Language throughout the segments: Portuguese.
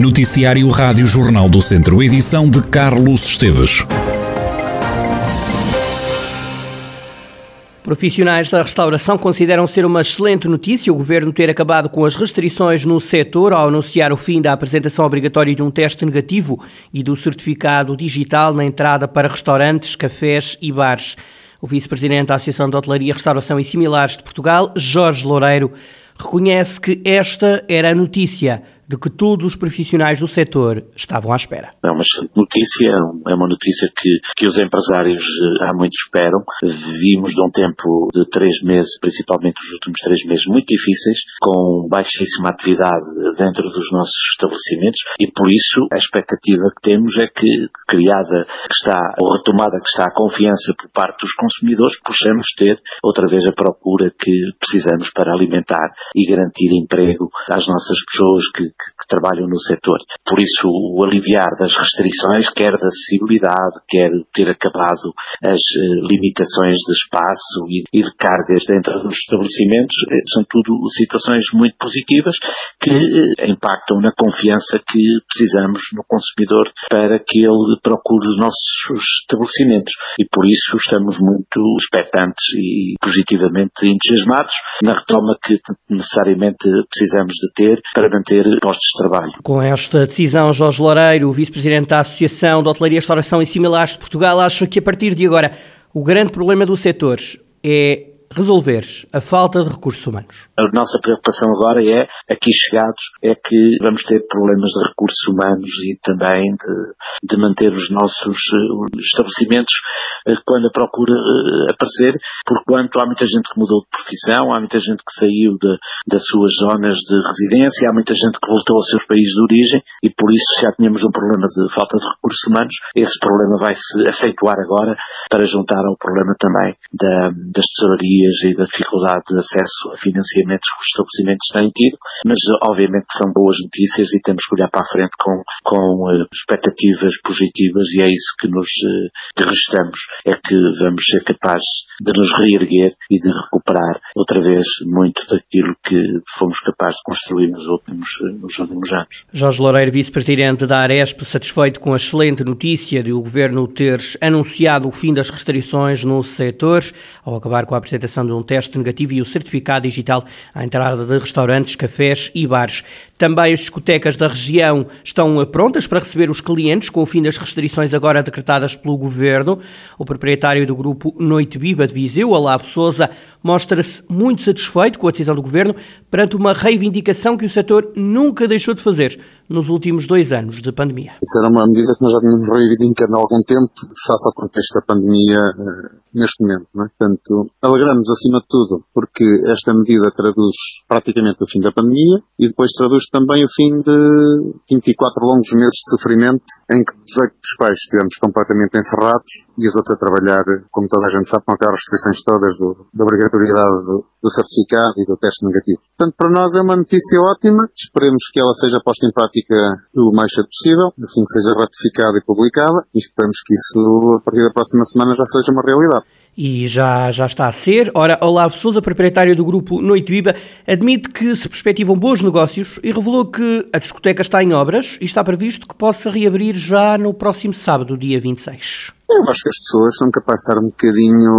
Noticiário Rádio Jornal do Centro, edição de Carlos Esteves. Profissionais da restauração consideram ser uma excelente notícia o governo ter acabado com as restrições no setor ao anunciar o fim da apresentação obrigatória de um teste negativo e do certificado digital na entrada para restaurantes, cafés e bares. O vice-presidente da Associação de Hotelaria, Restauração e Similares de Portugal, Jorge Loureiro, reconhece que esta era a notícia de que todos os profissionais do setor estavam à espera. É uma excelente notícia, é uma notícia que, que os empresários eh, há muito esperam. Vimos de um tempo de três meses, principalmente os últimos três meses, muito difíceis, com baixíssima atividade dentro dos nossos estabelecimentos e por isso a expectativa que temos é que, criada que está, ou retomada que está a confiança por parte dos consumidores, possamos ter outra vez a procura que precisamos para alimentar e garantir emprego às nossas pessoas que, que, trabalham no setor. Por isso, o aliviar das restrições, quer da acessibilidade, quer ter acabado as uh, limitações de espaço e, e, de cargas dentro dos estabelecimentos, eh, são tudo situações muito positivas que uh, impactam na confiança que precisamos no consumidor para que ele procure os nossos estabelecimentos. E por isso estamos muito expectantes e positivamente entusiasmados na retoma que necessariamente precisamos de ter para manter postos de trabalho. Com esta decisão, Jorge Loureiro, vice-presidente da Associação de Hotelaria, Restauração e Similares de Portugal, acha que a partir de agora o grande problema do setor é resolver a falta de recursos humanos? A nossa preocupação agora é, aqui chegados, é que vamos ter problemas de recursos humanos e também de, de manter os nossos uh, estabelecimentos uh, quando a procura uh, aparecer, porquanto há muita gente que mudou de profissão, há muita gente que saiu de, das suas zonas de residência, há muita gente que voltou aos seus países de origem e por isso já tínhamos um problema de falta de recursos humanos, esse problema vai se acentuar agora para juntar ao problema também da, das tesourarias e da dificuldade de acesso a financiamentos que os estabelecimentos têm tido, mas obviamente que são boas notícias e temos que olhar para a frente com, com uh, expectativas positivas e é isso que nos que restamos, é que vamos ser capazes de nos reerguer e de recuperar outra vez muito daquilo que fomos capazes de construir nos últimos, uh, nos últimos anos. Jorge Loureiro, vice-presidente da Aresp, satisfeito com a excelente notícia de o Governo ter anunciado o fim das restrições no setor, ao acabar com a apresentação de um teste negativo e o certificado digital à entrada de restaurantes, cafés e bares. Também as discotecas da região estão prontas para receber os clientes com o fim das restrições agora decretadas pelo governo. O proprietário do grupo Noite Viva de Viseu, Olavo Souza, mostra-se muito satisfeito com a decisão do governo perante uma reivindicação que o setor nunca deixou de fazer nos últimos dois anos de pandemia. Isso era uma medida que nós já vínhamos reivindicando há algum tempo, face ao contexto da pandemia eh, neste momento. Não é? Portanto, alegramos acima de tudo porque esta medida traduz praticamente o fim da pandemia e depois traduz também o fim de 24 longos meses de sofrimento em que 18 dos pais estivemos completamente encerrados e os outros a trabalhar, como toda a gente sabe, com aquelas restrições todas do, da obrigatoriedade do, do certificado e do teste negativo. Portanto, para nós é uma notícia ótima, esperemos que ela seja posta em prática o mais cedo possível, assim que seja ratificada e publicada, e esperamos que isso, a partir da próxima semana, já seja uma realidade. E já, já está a ser. Ora, Olavo Souza, proprietário do grupo Noite Viva, admite que se perspectivam bons negócios e revelou que a discoteca está em obras e está previsto que possa reabrir já no próximo sábado, dia 26. Eu acho que as pessoas são capazes de estar um bocadinho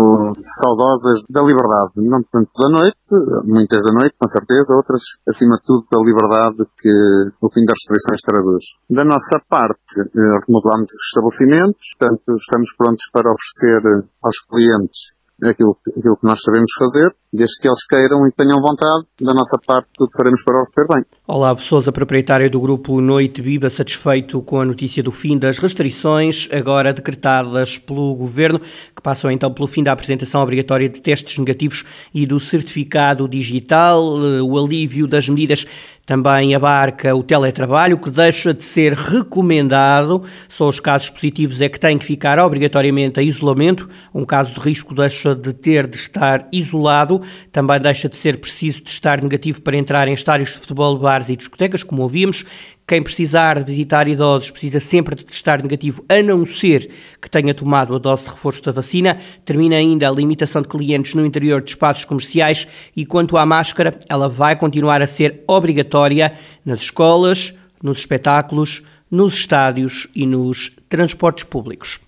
saudosas da liberdade, não tanto da noite, muitas da noite, com certeza, outras, acima de tudo, da liberdade que o fim das restrições traduz. Da nossa parte, eh, remodelamos os estabelecimentos, portanto, estamos prontos para oferecer aos clientes aquilo, aquilo que nós sabemos fazer, desde que eles queiram e tenham vontade, da nossa parte tudo faremos para o receber bem. Olavo Souza, proprietário do grupo Noite Viva, satisfeito com a notícia do fim das restrições agora decretadas pelo Governo, que passam então pelo fim da apresentação obrigatória de testes negativos e do certificado digital, eh, o alívio das medidas também abarca o teletrabalho, que deixa de ser recomendado. Só os casos positivos é que têm que ficar obrigatoriamente a isolamento. Um caso de risco deixa de ter de estar isolado. Também deixa de ser preciso testar negativo para entrar em estádios de futebol, bares e discotecas, como ouvimos. Quem precisar de visitar idosos precisa sempre de testar negativo, a não ser que tenha tomado a dose de reforço da vacina. Termina ainda a limitação de clientes no interior de espaços comerciais e quanto à máscara, ela vai continuar a ser obrigatória nas escolas, nos espetáculos, nos estádios e nos transportes públicos.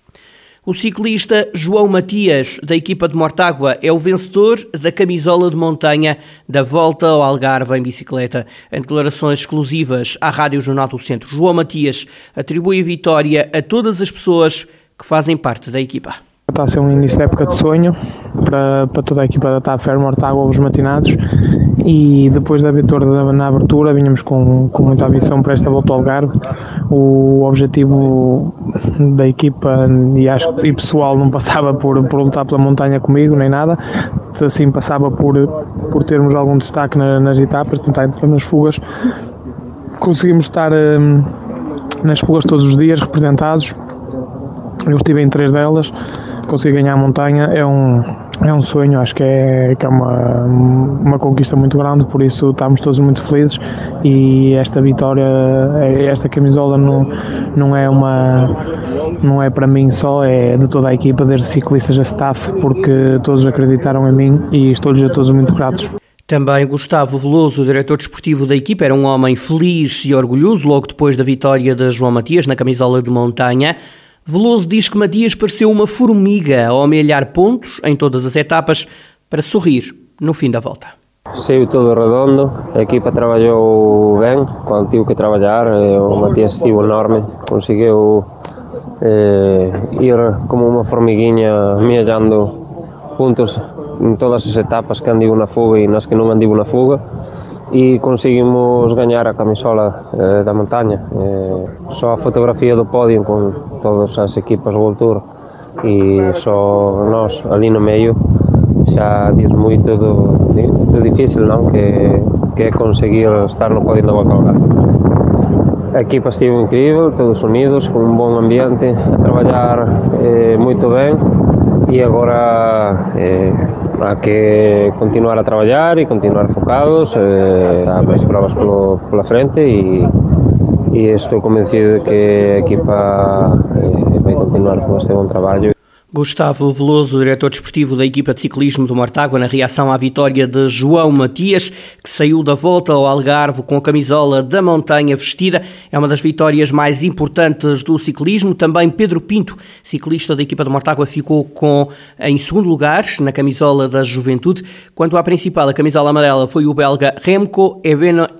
O ciclista João Matias, da equipa de Mortágua, é o vencedor da camisola de montanha da Volta ao Algarve em bicicleta. Em declarações exclusivas à Rádio Jornal do Centro, João Matias atribui a vitória a todas as pessoas que fazem parte da equipa. Está a ser um início de época de sonho para, para toda a equipa da TAP Ferro Mortágua, os matinados e depois da vitória na abertura vinhamos com, com muita ambição para esta volta ao Algarve. O objetivo da equipa e, acho, e pessoal não passava por, por lutar pela montanha comigo nem nada, assim passava por, por termos algum destaque na, nas etapas, tentar entrar nas fugas. Conseguimos estar hum, nas fugas todos os dias representados. Eu estive em três delas conseguir ganhar a montanha é um, é um sonho, acho que é, que é uma, uma conquista muito grande, por isso estamos todos muito felizes e esta vitória, esta camisola não, não é uma não é para mim só, é de toda a equipa, desde ciclistas a staff, porque todos acreditaram em mim e estou-lhes a todos muito gratos. Também Gustavo Veloso, diretor desportivo da equipa, era um homem feliz e orgulhoso logo depois da vitória de João Matias na camisola de montanha. Veloso diz que Matias pareceu uma formiga ao amelhar pontos em todas as etapas para sorrir no fim da volta. Saiu tudo redondo, a equipa trabalhou bem quando tive que trabalhar, o Matias estive enorme, conseguiu eh, ir como uma formiguinha amelhando pontos em todas as etapas que andivo na fuga e nas que não andivo na fuga e conseguimos gañar a camisola eh, da montaña. Eh, só a fotografía do podio con todas as equipas World Tour e só nós ali no meio. Xa diz moito do, do difícil non? Que, que é conseguir estar no podio da Volta A equipa estivo incrível, todos unidos, con un bon ambiente, a traballar eh, moito ben. E agora eh, a que continuar a traballar e continuar focados, eh, há máis provas polo, pola frente e, e estou convencido de que a equipa eh, vai continuar con este bon traballo Gustavo Veloso, diretor desportivo da equipa de ciclismo do Mortágua, na reação à vitória de João Matias, que saiu da volta ao Algarve com a camisola da montanha vestida. É uma das vitórias mais importantes do ciclismo. Também Pedro Pinto, ciclista da equipa do Mortágua, ficou com em segundo lugar na camisola da Juventude. Quanto à principal, a camisola amarela foi o belga Remco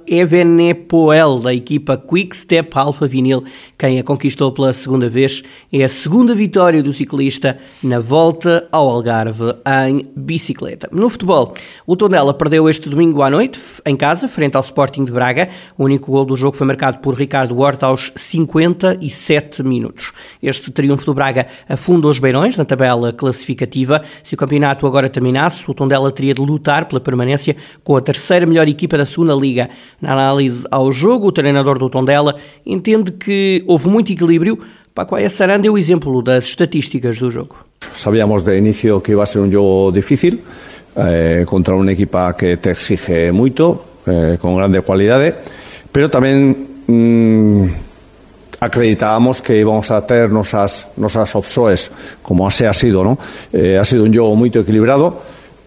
Evenepoel, da equipa Quick Step Alpha Vinil, quem a conquistou pela segunda vez. É a segunda vitória do ciclista na volta ao Algarve em bicicleta. No futebol, o Tondela perdeu este domingo à noite, em casa, frente ao Sporting de Braga. O único gol do jogo foi marcado por Ricardo Horta aos 57 minutos. Este triunfo do Braga afunda os beirões na tabela classificativa. Se o campeonato agora terminasse, o Tondela teria de lutar pela permanência com a terceira melhor equipa da segunda liga. Na análise ao jogo, o treinador do Tondela entende que houve muito equilíbrio, Paco Ayassarán deu exemplo das estatísticas do jogo. Sabíamos de inicio que iba a ser un jogo difícil eh, contra unha equipa que te exige moito, eh, con grande cualidade, pero tamén mm, acreditábamos que íbamos a ter nosas, nosas opsoes, como así ha sido, ¿no? Eh, ha sido un jogo moito equilibrado,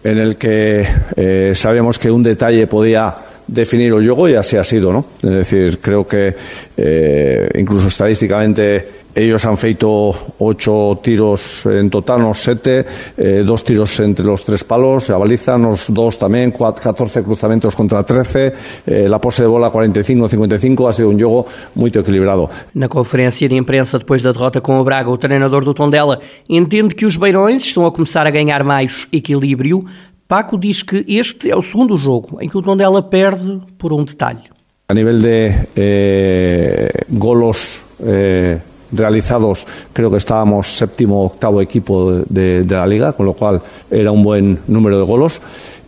en el que eh, sabíamos que un detalle podía definir el juego y así ha sido, ¿no? Es decir, creo que eh, incluso estadísticamente ellos han feito ocho tiros en total, nos sete, eh, dos tiros entre los tres palos, a baliza, nos dos tamén, 14 cruzamentos contra 13, eh, la pose de bola 45-55, ha sido un jogo moito equilibrado. Na conferência de imprensa depois da derrota com o Braga, o treinador do Tondela entende que os Beirões estão a começar a ganhar mais equilíbrio. Paco diz que este é o segundo jogo em que o Tondela perde por um detalhe. A nível de eh, golos eh, realizados, creo que estábamos séptimo o octavo equipo de, de, la liga, con lo cual era un buen número de golos.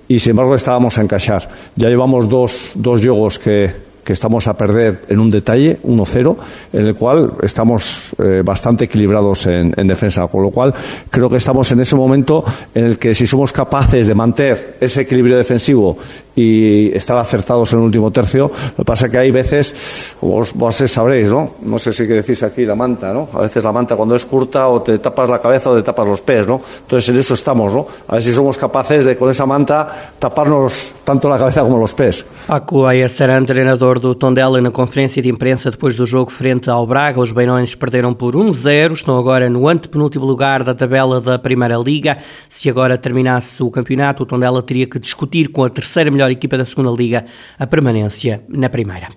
Y sin embargo estábamos a encaixar. Ya llevamos dos, dos juegos que, que estamos a perder en un detalle, 1-0, en el cual estamos eh, bastante equilibrados en, en, defensa, con lo cual creo que estamos en ese momento en el que si somos capaces de mantener ese equilibrio defensivo y estar acertados en el último tercio. Lo que pasa es que hay veces, vos, vos sabréis, ¿no? No sé si que decís aquí la manta, ¿no? A veces la manta cuando es curta o te tapas la cabeza o te tapas los pies, ¿no? Entonces en eso estamos, ¿no? A ver si somos capaces de con esa manta taparnos tanto la cabeza como los pies. Ayer será treinador do Tondela na conferência de imprensa depois do jogo frente ao Braga. Os Beirões perderam por 1-0, estão agora no antepenúltimo lugar da tabela da Primeira Liga. Se agora terminasse o campeonato, o Tondela teria que discutir com a terceira melhor equipa da Segunda Liga a permanência na Primeira.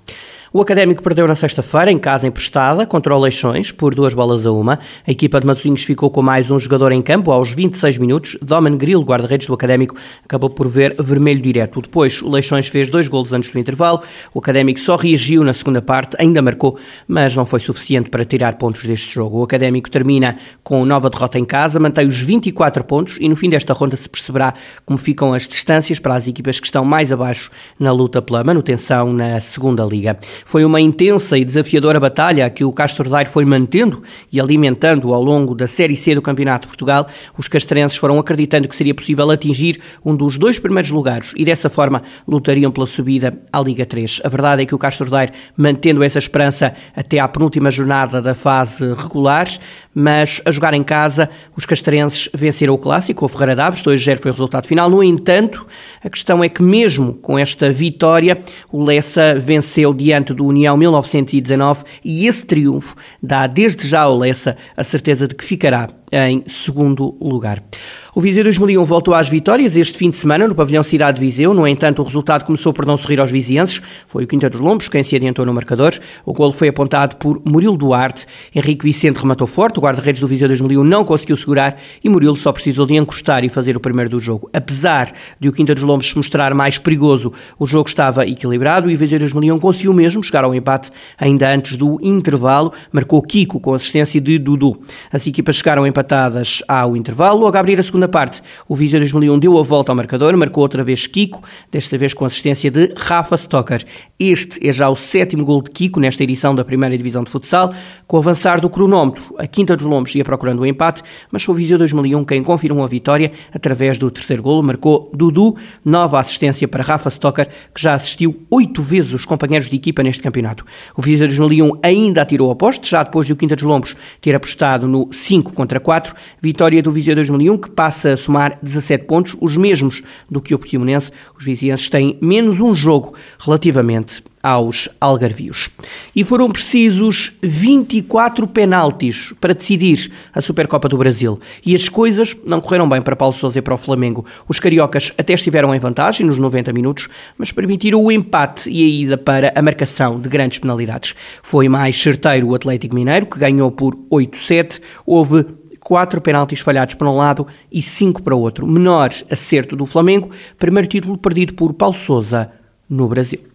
O Académico perdeu na sexta-feira, em casa emprestada, contra o Leixões, por duas bolas a uma. A equipa de Matosinhos ficou com mais um jogador em campo aos 26 minutos. Domen Grilo, guarda-redes do Académico, acabou por ver vermelho direto. Depois, o Leixões fez dois golos antes do intervalo. O Académico só reagiu na segunda parte, ainda marcou, mas não foi suficiente para tirar pontos deste jogo. O Académico termina com nova derrota em casa, mantém os 24 pontos e no fim desta ronda se perceberá como ficam as distâncias para as equipas que estão mais abaixo na luta pela manutenção na segunda liga. Foi uma intensa e desafiadora batalha que o Castro Daire foi mantendo e alimentando ao longo da Série C do Campeonato de Portugal. Os castrenses foram acreditando que seria possível atingir um dos dois primeiros lugares e dessa forma lutariam pela subida à Liga 3. A verdade é que o Castro Daire, mantendo essa esperança até à penúltima jornada da fase regular, mas a jogar em casa, os castrenses venceram o Clássico, o Ferreira Daves, 2-0 foi o resultado final. No entanto, a questão é que mesmo com esta vitória, o Lessa venceu diante do União 1919 e esse triunfo dá desde já ao Lessa a certeza de que ficará em segundo lugar. O Viseu 2001 voltou às vitórias este fim de semana no pavilhão Cidade de Viseu. No entanto, o resultado começou por não sorrir aos vizienses. Foi o Quinta dos Lombos quem se adiantou no marcador. O golo foi apontado por Murilo Duarte. Henrique Vicente rematou forte. O guarda-redes do Viseu 2001 não conseguiu segurar e Murilo só precisou de encostar e fazer o primeiro do jogo. Apesar de o Quinta dos Lombos se mostrar mais perigoso, o jogo estava equilibrado e o Viseu 2001 conseguiu mesmo chegar ao empate ainda antes do intervalo. Marcou Kiko com assistência de Dudu. As equipas chegaram empatadas ao intervalo. Logo a abrir a segunda parte, o Viseu 2001 deu a volta ao marcador, marcou outra vez Kiko, desta vez com assistência de Rafa Stocker. Este é já o sétimo gol de Kiko nesta edição da primeira divisão de futsal. Com o avançar do cronómetro, a Quinta dos Lombos ia procurando o empate, mas foi o Viseu 2001 quem confirmou a vitória através do terceiro golo. Marcou Dudu, nova assistência para Rafa Stocker, que já assistiu oito vezes os companheiros de equipa neste campeonato. O Viseu 2001 ainda atirou a poste, já depois de o Quinta dos Lombos ter apostado no 5 contra 4. Vitória do Viseu 2001 que passa a somar 17 pontos, os mesmos do que o Portimonense. Os vizienses têm menos um jogo relativamente aos algarvios. E foram precisos 24 penaltis para decidir a Supercopa do Brasil. E as coisas não correram bem para Paulo Sousa e para o Flamengo. Os cariocas até estiveram em vantagem nos 90 minutos, mas permitiram o empate e a ida para a marcação de grandes penalidades. Foi mais certeiro o Atlético Mineiro, que ganhou por 8-7. Houve quatro penaltis falhados para um lado e cinco para o outro. Menor acerto do Flamengo, primeiro título perdido por Paulo Sousa no Brasil.